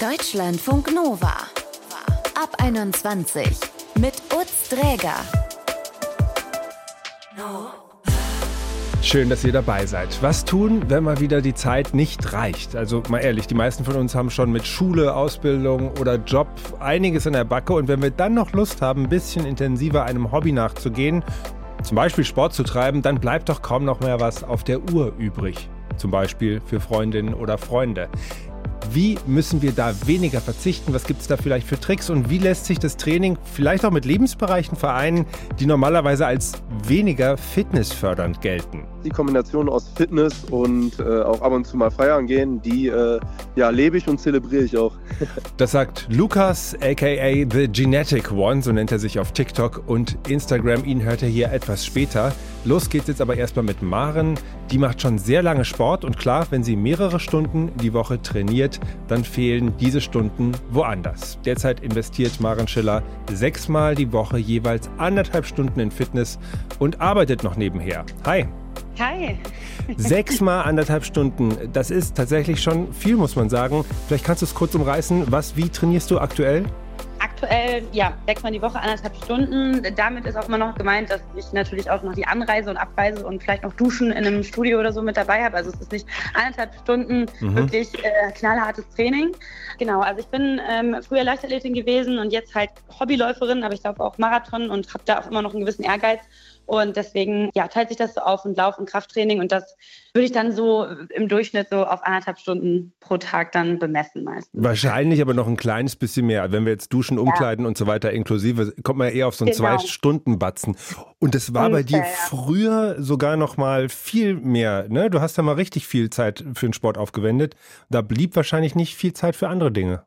Deutschlandfunk Nova. Ab 21 mit Utz Dräger. Schön, dass ihr dabei seid. Was tun, wenn mal wieder die Zeit nicht reicht? Also mal ehrlich, die meisten von uns haben schon mit Schule, Ausbildung oder Job einiges in der Backe und wenn wir dann noch Lust haben, ein bisschen intensiver einem Hobby nachzugehen, zum Beispiel Sport zu treiben, dann bleibt doch kaum noch mehr was auf der Uhr übrig. Zum Beispiel für Freundinnen oder Freunde. Wie müssen wir da weniger verzichten? Was gibt es da vielleicht für Tricks? Und wie lässt sich das Training vielleicht auch mit Lebensbereichen vereinen, die normalerweise als weniger fitnessfördernd gelten? Die Kombination aus Fitness und äh, auch ab und zu mal feiern gehen, die äh, ja, lebe ich und zelebriere ich auch. das sagt Lukas, aka The Genetic One, so nennt er sich auf TikTok und Instagram. Ihn hört er hier etwas später. Los geht's jetzt aber erstmal mit Maren. Die macht schon sehr lange Sport und klar, wenn sie mehrere Stunden die Woche trainiert, dann fehlen diese Stunden woanders. Derzeit investiert Maren Schiller sechsmal die Woche jeweils anderthalb Stunden in Fitness und arbeitet noch nebenher. Hi. Hi. Sechsmal anderthalb Stunden, das ist tatsächlich schon viel, muss man sagen. Vielleicht kannst du es kurz umreißen. Was, wie trainierst du aktuell? Aktuell, ja, sechsmal die Woche, anderthalb Stunden. Damit ist auch immer noch gemeint, dass ich natürlich auch noch die Anreise und Abreise und vielleicht noch Duschen in einem Studio oder so mit dabei habe. Also es ist nicht anderthalb Stunden mhm. wirklich äh, knallhartes Training. Genau, also ich bin ähm, früher Leichtathletin gewesen und jetzt halt Hobbyläuferin, aber ich glaube auch Marathon und habe da auch immer noch einen gewissen Ehrgeiz und deswegen ja, teilt sich das so auf und Lauf- und Krafttraining. Und das würde ich dann so im Durchschnitt so auf anderthalb Stunden pro Tag dann bemessen meistens. Wahrscheinlich aber noch ein kleines bisschen mehr. Wenn wir jetzt duschen, umkleiden ja. und so weiter inklusive, kommt man eher auf so einen genau. Zwei-Stunden-Batzen. Und das war Ungefähr, bei dir früher sogar noch mal viel mehr. Ne? Du hast ja mal richtig viel Zeit für den Sport aufgewendet. Da blieb wahrscheinlich nicht viel Zeit für andere Dinge.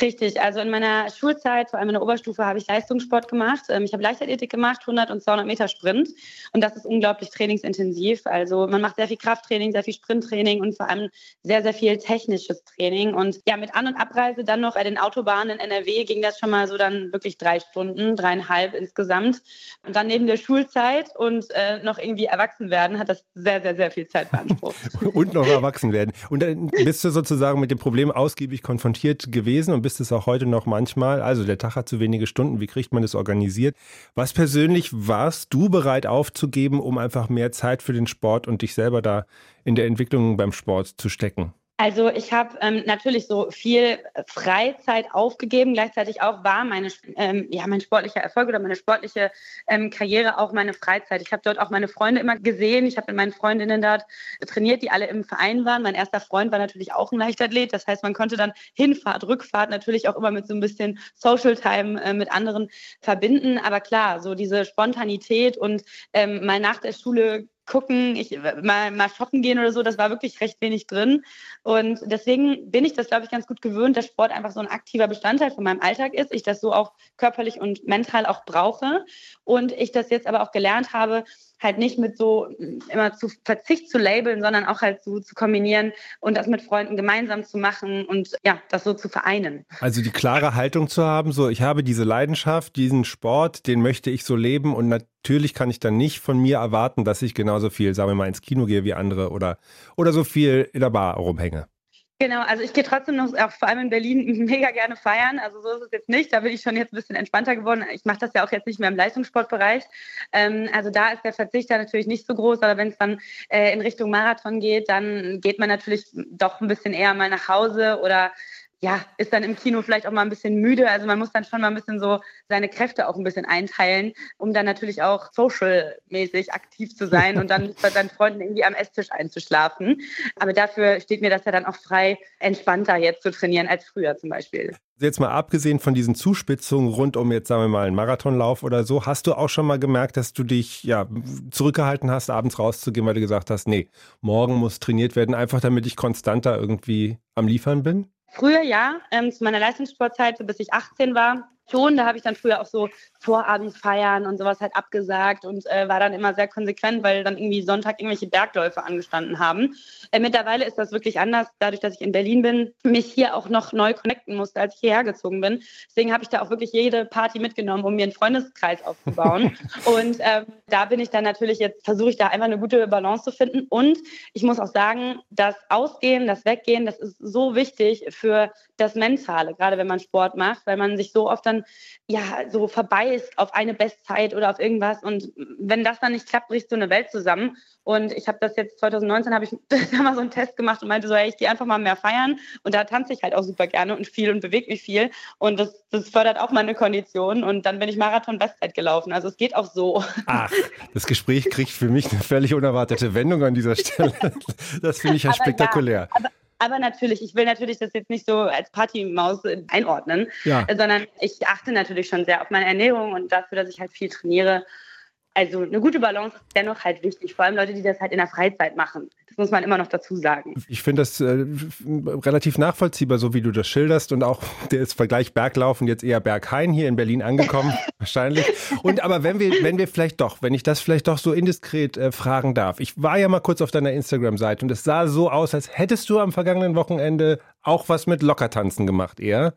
Richtig, also in meiner Schulzeit, vor allem in der Oberstufe, habe ich Leistungssport gemacht. Ähm, ich habe Leichtathletik gemacht, 100 und 200 Meter Sprint. Und das ist unglaublich trainingsintensiv. Also man macht sehr viel Krafttraining, sehr viel Sprinttraining und vor allem sehr, sehr viel technisches Training. Und ja, mit An- und Abreise dann noch bei den Autobahnen in NRW ging das schon mal so dann wirklich drei Stunden, dreieinhalb insgesamt. Und dann neben der Schulzeit und äh, noch irgendwie erwachsen werden, hat das sehr, sehr, sehr viel Zeit beansprucht. und noch erwachsen werden. Und dann bist du sozusagen mit dem Problem ausgiebig konfrontiert gewesen und bist es auch heute noch manchmal. Also der Tag hat zu wenige Stunden. Wie kriegt man das organisiert? Was persönlich warst du bereit aufzugeben, um einfach mehr Zeit für den Sport und dich selber da in der Entwicklung beim Sport zu stecken? Also ich habe ähm, natürlich so viel Freizeit aufgegeben. Gleichzeitig auch war meine, ähm, ja, mein sportlicher Erfolg oder meine sportliche ähm, Karriere auch meine Freizeit. Ich habe dort auch meine Freunde immer gesehen. Ich habe mit meinen Freundinnen dort trainiert, die alle im Verein waren. Mein erster Freund war natürlich auch ein Leichtathlet. Das heißt, man konnte dann Hinfahrt, Rückfahrt natürlich auch immer mit so ein bisschen Social Time äh, mit anderen verbinden. Aber klar, so diese Spontanität und ähm, mal nach der Schule gucken, ich, mal, mal shoppen gehen oder so, das war wirklich recht wenig drin. Und deswegen bin ich das, glaube ich, ganz gut gewöhnt, dass Sport einfach so ein aktiver Bestandteil von meinem Alltag ist. Ich das so auch körperlich und mental auch brauche. Und ich das jetzt aber auch gelernt habe, halt nicht mit so immer zu Verzicht zu labeln, sondern auch halt so zu kombinieren und das mit Freunden gemeinsam zu machen und ja, das so zu vereinen. Also die klare Haltung zu haben, so ich habe diese Leidenschaft, diesen Sport, den möchte ich so leben und natürlich kann ich dann nicht von mir erwarten, dass ich genauso viel, sagen wir mal, ins Kino gehe wie andere oder, oder so viel in der Bar rumhänge. Genau, also ich gehe trotzdem noch, auch vor allem in Berlin, mega gerne feiern. Also so ist es jetzt nicht. Da bin ich schon jetzt ein bisschen entspannter geworden. Ich mache das ja auch jetzt nicht mehr im Leistungssportbereich. Ähm, also da ist der Verzicht ja natürlich nicht so groß. Aber wenn es dann äh, in Richtung Marathon geht, dann geht man natürlich doch ein bisschen eher mal nach Hause oder ja, ist dann im Kino vielleicht auch mal ein bisschen müde. Also man muss dann schon mal ein bisschen so seine Kräfte auch ein bisschen einteilen, um dann natürlich auch social-mäßig aktiv zu sein und dann bei seinen Freunden irgendwie am Esstisch einzuschlafen. Aber dafür steht mir das ja dann auch frei, entspannter jetzt zu trainieren als früher zum Beispiel. Jetzt mal abgesehen von diesen Zuspitzungen rund um jetzt sagen wir mal einen Marathonlauf oder so, hast du auch schon mal gemerkt, dass du dich ja zurückgehalten hast, abends rauszugehen, weil du gesagt hast, nee, morgen muss trainiert werden, einfach damit ich konstanter irgendwie am Liefern bin? Früher ja, ähm, zu meiner Leistungssportzeit, bis ich 18 war, schon, da habe ich dann früher auch so Vorabendfeiern und sowas halt abgesagt und äh, war dann immer sehr konsequent, weil dann irgendwie Sonntag irgendwelche Bergläufe angestanden haben. Äh, mittlerweile ist das wirklich anders, dadurch, dass ich in Berlin bin, mich hier auch noch neu connecten musste, als ich hierher gezogen bin. Deswegen habe ich da auch wirklich jede Party mitgenommen, um mir einen Freundeskreis aufzubauen. und ähm, da bin ich dann natürlich jetzt, versuche ich da einfach eine gute Balance zu finden. Und ich muss auch sagen, das Ausgehen, das Weggehen, das ist so wichtig für das Mentale, gerade wenn man Sport macht, weil man sich so oft dann ja so verbeißt auf eine Bestzeit oder auf irgendwas. Und wenn das dann nicht klappt, bricht so eine Welt zusammen. Und ich habe das jetzt 2019 habe ich da mal so einen Test gemacht und meinte so, hey, ich gehe einfach mal mehr feiern. Und da tanze ich halt auch super gerne und viel und bewege mich viel. Und das, das fördert auch meine Kondition. Und dann bin ich Marathon-Bestzeit gelaufen. Also es geht auch so. Ach, das Gespräch kriegt für mich eine völlig unerwartete Wendung an dieser Stelle. Das finde ich ja spektakulär. Ja, aber aber natürlich, ich will natürlich das jetzt nicht so als Partymaus einordnen, ja. sondern ich achte natürlich schon sehr auf meine Ernährung und dafür, dass ich halt viel trainiere also eine gute Balance ist dennoch halt wichtig, vor allem Leute, die das halt in der Freizeit machen. Das muss man immer noch dazu sagen. Ich finde das äh, relativ nachvollziehbar, so wie du das schilderst und auch der Vergleich Berglaufen jetzt eher Berghain hier in Berlin angekommen, wahrscheinlich. Und aber wenn wir, wenn wir vielleicht doch, wenn ich das vielleicht doch so indiskret äh, fragen darf. Ich war ja mal kurz auf deiner Instagram-Seite und es sah so aus, als hättest du am vergangenen Wochenende auch was mit Lockertanzen gemacht, eher.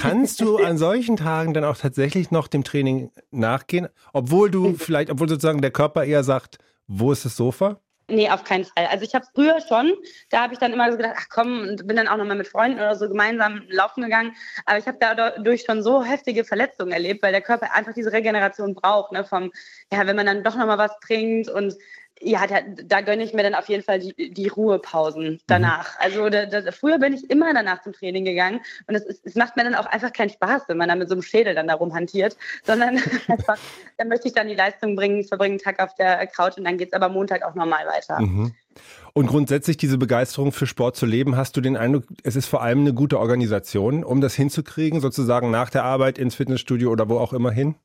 Kannst du an solchen Tagen dann auch tatsächlich noch dem Training nachgehen, obwohl du vielleicht, obwohl sozusagen der Körper eher sagt, wo ist das Sofa? Nee, auf keinen Fall. Also ich habe es früher schon, da habe ich dann immer so gedacht, ach komm, und bin dann auch nochmal mit Freunden oder so gemeinsam laufen gegangen. Aber ich habe dadurch schon so heftige Verletzungen erlebt, weil der Körper einfach diese Regeneration braucht, ne? Vom, ja, wenn man dann doch nochmal was trinkt und ja, da, da gönne ich mir dann auf jeden Fall die, die Ruhepausen danach. Mhm. Also da, da, früher bin ich immer danach zum Training gegangen und es, es, es macht mir dann auch einfach keinen Spaß, wenn man da mit so einem Schädel dann da rumhantiert, sondern einfach, dann möchte ich dann die Leistung bringen, verbringe einen Tag auf der Couch und dann geht es aber Montag auch normal weiter. Mhm. Und grundsätzlich diese Begeisterung für Sport zu leben, hast du den Eindruck, es ist vor allem eine gute Organisation, um das hinzukriegen, sozusagen nach der Arbeit ins Fitnessstudio oder wo auch immer hin?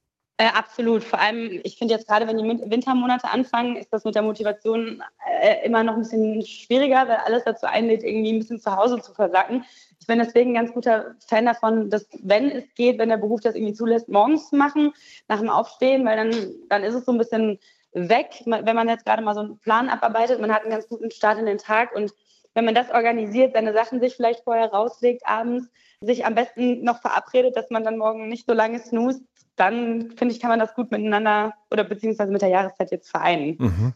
Äh, absolut. Vor allem, ich finde jetzt gerade, wenn die Wintermonate anfangen, ist das mit der Motivation äh, immer noch ein bisschen schwieriger, weil alles dazu einlädt, irgendwie ein bisschen zu Hause zu versacken. Ich bin deswegen ein ganz guter Fan davon, dass, wenn es geht, wenn der Beruf das irgendwie zulässt, morgens zu machen, nach dem Aufstehen, weil dann, dann ist es so ein bisschen weg, wenn man jetzt gerade mal so einen Plan abarbeitet. Man hat einen ganz guten Start in den Tag und wenn man das organisiert, seine Sachen sich vielleicht vorher rauslegt abends, sich am besten noch verabredet, dass man dann morgen nicht so lange snoost, dann finde ich, kann man das gut miteinander oder beziehungsweise mit der Jahreszeit jetzt vereinen. Mhm.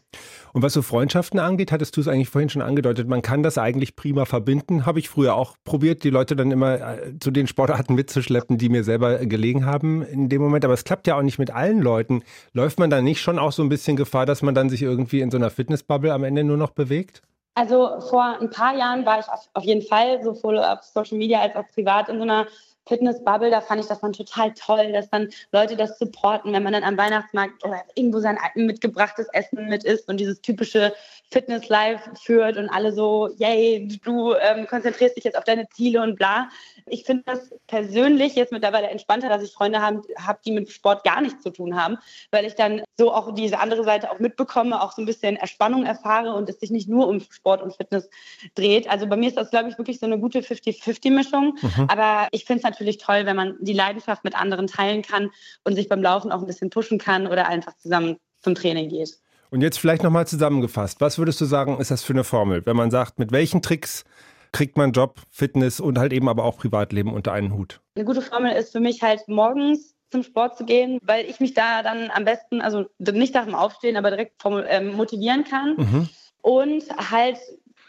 Und was so Freundschaften angeht, hattest du es eigentlich vorhin schon angedeutet, man kann das eigentlich prima verbinden. Habe ich früher auch probiert, die Leute dann immer äh, zu den Sportarten mitzuschleppen, die mir selber gelegen haben in dem Moment. Aber es klappt ja auch nicht mit allen Leuten. Läuft man da nicht schon auch so ein bisschen Gefahr, dass man dann sich irgendwie in so einer Fitnessbubble am Ende nur noch bewegt? Also vor ein paar Jahren war ich auf, jeden Fall sowohl auf Social Media als auch privat in so einer Fitness-Bubble, da fand ich das dann total toll, dass dann Leute das supporten, wenn man dann am Weihnachtsmarkt oder irgendwo sein mitgebrachtes Essen mit isst und dieses typische Fitness-Life führt und alle so, yay, du ähm, konzentrierst dich jetzt auf deine Ziele und bla. Ich finde das persönlich jetzt mittlerweile entspannter, dass ich Freunde habe, hab, die mit Sport gar nichts zu tun haben, weil ich dann so auch diese andere Seite auch mitbekomme, auch so ein bisschen Erspannung erfahre und es sich nicht nur um Sport und Fitness dreht. Also bei mir ist das, glaube ich, wirklich so eine gute 50-50-Mischung. Mhm. Aber ich finde es natürlich toll, wenn man die Leidenschaft mit anderen teilen kann und sich beim Laufen auch ein bisschen pushen kann oder einfach zusammen zum Training geht. Und jetzt vielleicht nochmal zusammengefasst. Was würdest du sagen, ist das für eine Formel? Wenn man sagt, mit welchen Tricks kriegt man Job, Fitness und halt eben aber auch Privatleben unter einen Hut? Eine gute Formel ist für mich halt morgens zum Sport zu gehen, weil ich mich da dann am besten, also nicht nach dem Aufstehen, aber direkt ähm, motivieren kann. Mhm. Und halt,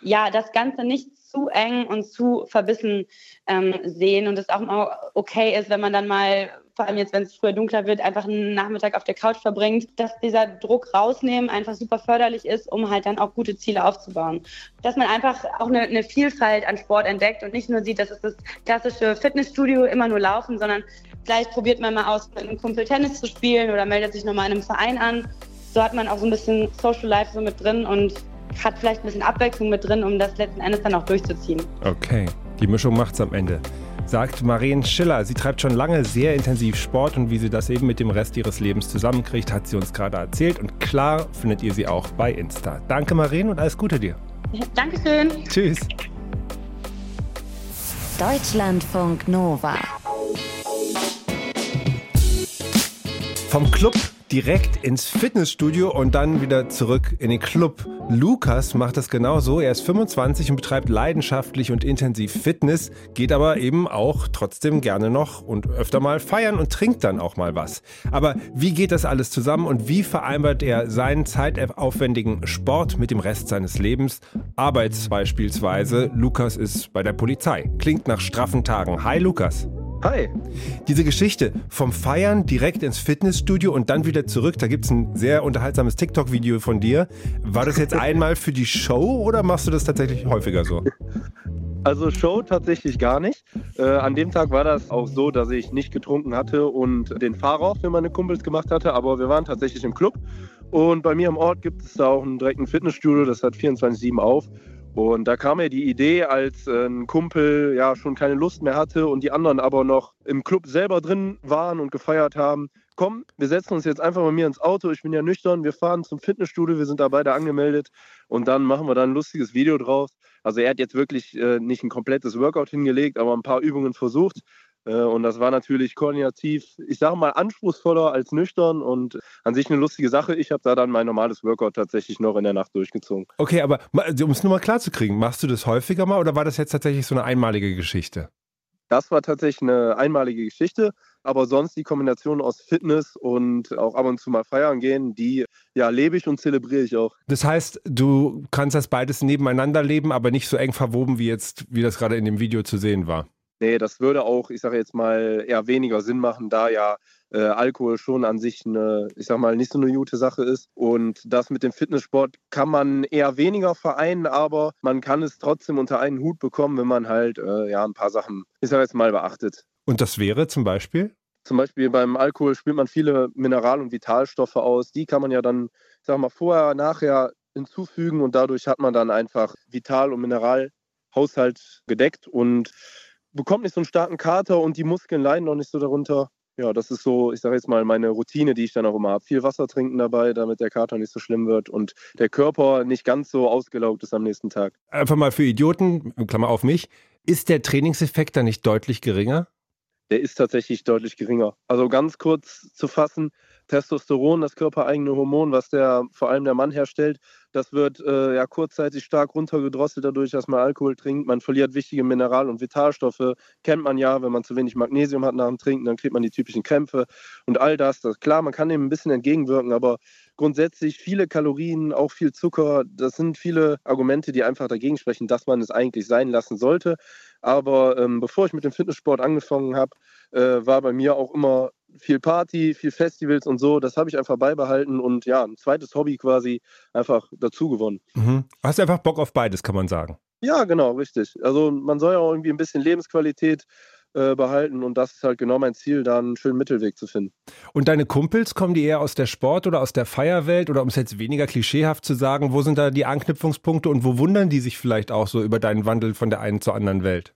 ja, das Ganze nicht zu eng und zu verbissen ähm, sehen und es auch mal okay ist, wenn man dann mal, vor allem jetzt, wenn es früher dunkler wird, einfach einen Nachmittag auf der Couch verbringt, dass dieser Druck rausnehmen einfach super förderlich ist, um halt dann auch gute Ziele aufzubauen. Dass man einfach auch eine, eine Vielfalt an Sport entdeckt und nicht nur sieht, das ist das klassische Fitnessstudio, immer nur laufen, sondern vielleicht probiert man mal aus, mit einem Kumpel Tennis zu spielen oder meldet sich nochmal in einem Verein an. So hat man auch so ein bisschen Social Life so mit drin und hat vielleicht ein bisschen Abwechslung mit drin, um das letzten Endes dann auch durchzuziehen. Okay, die Mischung macht's am Ende. Sagt Marien Schiller. Sie treibt schon lange sehr intensiv Sport und wie sie das eben mit dem Rest ihres Lebens zusammenkriegt, hat sie uns gerade erzählt. Und klar findet ihr sie auch bei Insta. Danke, Marien, und alles Gute dir. Dankeschön. Tschüss. Deutschlandfunk Nova. Vom Club direkt ins Fitnessstudio und dann wieder zurück in den Club. Lukas macht das genauso. Er ist 25 und betreibt leidenschaftlich und intensiv Fitness, geht aber eben auch trotzdem gerne noch und öfter mal feiern und trinkt dann auch mal was. Aber wie geht das alles zusammen und wie vereinbart er seinen zeitaufwendigen Sport mit dem Rest seines Lebens? Arbeits beispielsweise. Lukas ist bei der Polizei. Klingt nach straffen Tagen. Hi Lukas. Hi. Diese Geschichte vom Feiern direkt ins Fitnessstudio und dann wieder zurück, da gibt es ein sehr unterhaltsames TikTok-Video von dir. War das jetzt einmal für die Show oder machst du das tatsächlich häufiger so? Also Show tatsächlich gar nicht. Äh, an dem Tag war das auch so, dass ich nicht getrunken hatte und den Fahrer für meine Kumpels gemacht hatte, aber wir waren tatsächlich im Club und bei mir am Ort gibt es da auch einen direkten Fitnessstudio, das hat 24-7 auf und da kam mir die Idee, als äh, ein Kumpel ja schon keine Lust mehr hatte und die anderen aber noch im Club selber drin waren und gefeiert haben. Komm, wir setzen uns jetzt einfach bei mir ins Auto. Ich bin ja nüchtern. Wir fahren zum Fitnessstudio. Wir sind da beide angemeldet und dann machen wir da ein lustiges Video draus. Also er hat jetzt wirklich äh, nicht ein komplettes Workout hingelegt, aber ein paar Übungen versucht. Äh, und das war natürlich koordinativ, ich sage mal, anspruchsvoller als nüchtern und an sich eine lustige Sache. Ich habe da dann mein normales Workout tatsächlich noch in der Nacht durchgezogen. Okay, aber um es nur mal klar zu kriegen, machst du das häufiger mal oder war das jetzt tatsächlich so eine einmalige Geschichte? Das war tatsächlich eine einmalige Geschichte, aber sonst die Kombination aus Fitness und auch ab und zu mal feiern gehen, die ja lebe ich und zelebriere ich auch. Das heißt, du kannst das beides nebeneinander leben, aber nicht so eng verwoben wie jetzt, wie das gerade in dem Video zu sehen war. Nee, das würde auch, ich sage jetzt mal, eher weniger Sinn machen, da ja äh, Alkohol schon an sich eine, ich sag mal, nicht so eine gute Sache ist. Und das mit dem Fitnesssport kann man eher weniger vereinen, aber man kann es trotzdem unter einen Hut bekommen, wenn man halt äh, ja ein paar Sachen, ich sage jetzt mal, beachtet. Und das wäre zum Beispiel? Zum Beispiel beim Alkohol spielt man viele Mineral- und Vitalstoffe aus. Die kann man ja dann, ich sag mal, vorher, nachher hinzufügen und dadurch hat man dann einfach Vital- und Mineralhaushalt gedeckt und bekommt nicht so einen starken Kater und die Muskeln leiden noch nicht so darunter. Ja, das ist so, ich sage jetzt mal, meine Routine, die ich dann auch immer habe. Viel Wasser trinken dabei, damit der Kater nicht so schlimm wird und der Körper nicht ganz so ausgelaugt ist am nächsten Tag. Einfach mal für Idioten, Klammer auf mich, ist der Trainingseffekt dann nicht deutlich geringer? Der ist tatsächlich deutlich geringer. Also ganz kurz zu fassen, Testosteron, das körpereigene Hormon, was der vor allem der Mann herstellt, das wird äh, ja kurzzeitig stark runtergedrosselt dadurch, dass man Alkohol trinkt. Man verliert wichtige Mineral- und Vitalstoffe. Kennt man ja, wenn man zu wenig Magnesium hat nach dem Trinken, dann kriegt man die typischen Krämpfe und all das. das klar, man kann dem ein bisschen entgegenwirken, aber grundsätzlich viele Kalorien, auch viel Zucker, das sind viele Argumente, die einfach dagegen sprechen, dass man es eigentlich sein lassen sollte. Aber ähm, bevor ich mit dem Fitnesssport angefangen habe, äh, war bei mir auch immer viel Party, viel Festivals und so. Das habe ich einfach beibehalten und ja, ein zweites Hobby quasi einfach dazu gewonnen. Mhm. Hast einfach Bock auf beides, kann man sagen. Ja, genau, richtig. Also man soll ja auch irgendwie ein bisschen Lebensqualität äh, behalten und das ist halt genau mein Ziel, da einen schönen Mittelweg zu finden. Und deine Kumpels, kommen die eher aus der Sport- oder aus der Feierwelt oder um es jetzt weniger klischeehaft zu sagen, wo sind da die Anknüpfungspunkte und wo wundern die sich vielleicht auch so über deinen Wandel von der einen zur anderen Welt?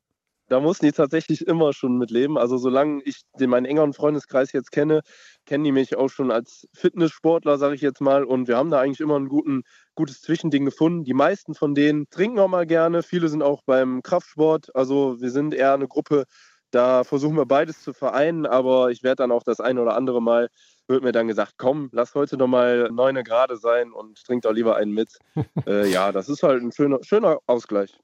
Da mussten die tatsächlich immer schon mit leben. Also solange ich den meinen engeren Freundeskreis jetzt kenne, kennen die mich auch schon als Fitnesssportler, sage ich jetzt mal. Und wir haben da eigentlich immer ein guten, gutes Zwischending gefunden. Die meisten von denen trinken auch mal gerne. Viele sind auch beim Kraftsport. Also wir sind eher eine Gruppe, da versuchen wir beides zu vereinen. Aber ich werde dann auch das eine oder andere Mal wird mir dann gesagt, komm, lass heute noch mal neune Grade sein und trink doch lieber einen mit. äh, ja, das ist halt ein schöner, schöner Ausgleich.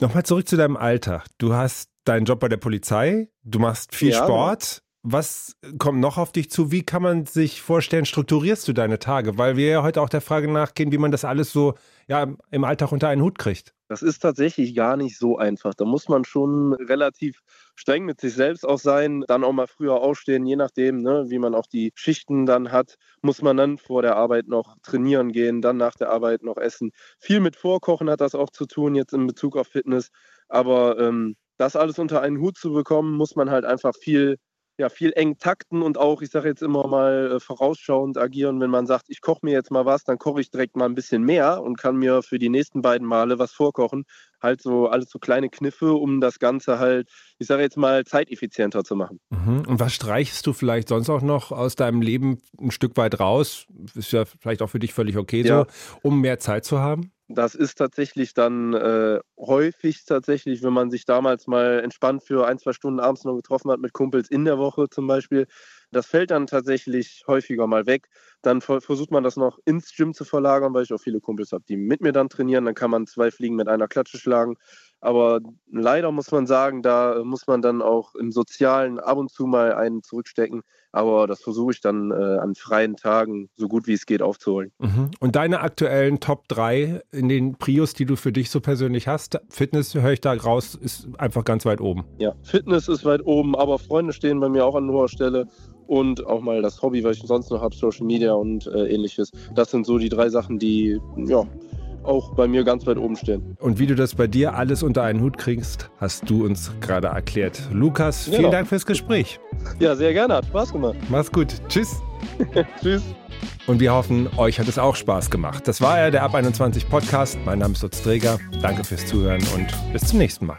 Nochmal zurück zu deinem Alltag. Du hast deinen Job bei der Polizei, du machst viel ja, Sport. Was kommt noch auf dich zu? Wie kann man sich vorstellen, strukturierst du deine Tage? Weil wir ja heute auch der Frage nachgehen, wie man das alles so ja, im Alltag unter einen Hut kriegt. Das ist tatsächlich gar nicht so einfach. Da muss man schon relativ streng mit sich selbst auch sein, dann auch mal früher aufstehen, je nachdem, ne, wie man auch die Schichten dann hat, muss man dann vor der Arbeit noch trainieren gehen, dann nach der Arbeit noch essen. Viel mit Vorkochen hat das auch zu tun, jetzt in Bezug auf Fitness. Aber ähm, das alles unter einen Hut zu bekommen, muss man halt einfach viel ja, viel eng takten und auch, ich sage jetzt immer mal, äh, vorausschauend agieren. Wenn man sagt, ich koche mir jetzt mal was, dann koche ich direkt mal ein bisschen mehr und kann mir für die nächsten beiden Male was vorkochen. Halt so alles so kleine Kniffe, um das Ganze halt, ich sage jetzt mal, zeiteffizienter zu machen. Mhm. Und was streichst du vielleicht sonst auch noch aus deinem Leben ein Stück weit raus? Ist ja vielleicht auch für dich völlig okay ja. so, um mehr Zeit zu haben? Das ist tatsächlich dann äh, häufig tatsächlich, wenn man sich damals mal entspannt für ein, zwei Stunden abends noch getroffen hat mit Kumpels in der Woche zum Beispiel, Das fällt dann tatsächlich häufiger mal weg. Dann versucht man das noch ins Gym zu verlagern, weil ich auch viele Kumpels habe, die mit mir dann trainieren. Dann kann man zwei Fliegen mit einer Klatsche schlagen. Aber leider muss man sagen, da muss man dann auch im Sozialen ab und zu mal einen zurückstecken. Aber das versuche ich dann äh, an freien Tagen so gut wie es geht aufzuholen. Mhm. Und deine aktuellen Top 3 in den Prios, die du für dich so persönlich hast, Fitness höre ich da raus, ist einfach ganz weit oben. Ja, Fitness ist weit oben, aber Freunde stehen bei mir auch an hoher Stelle und auch mal das Hobby, was ich sonst noch habe, Social Media und äh, ähnliches. Das sind so die drei Sachen, die ja, auch bei mir ganz weit oben stehen. Und wie du das bei dir alles unter einen Hut kriegst, hast du uns gerade erklärt. Lukas, vielen genau. Dank fürs Gespräch. Ja, sehr gerne. Hat Spaß gemacht. Mach's gut. Tschüss. Tschüss. Und wir hoffen, euch hat es auch Spaß gemacht. Das war ja der Ab 21 Podcast. Mein Name ist Lutz Träger. Danke fürs Zuhören und bis zum nächsten Mal.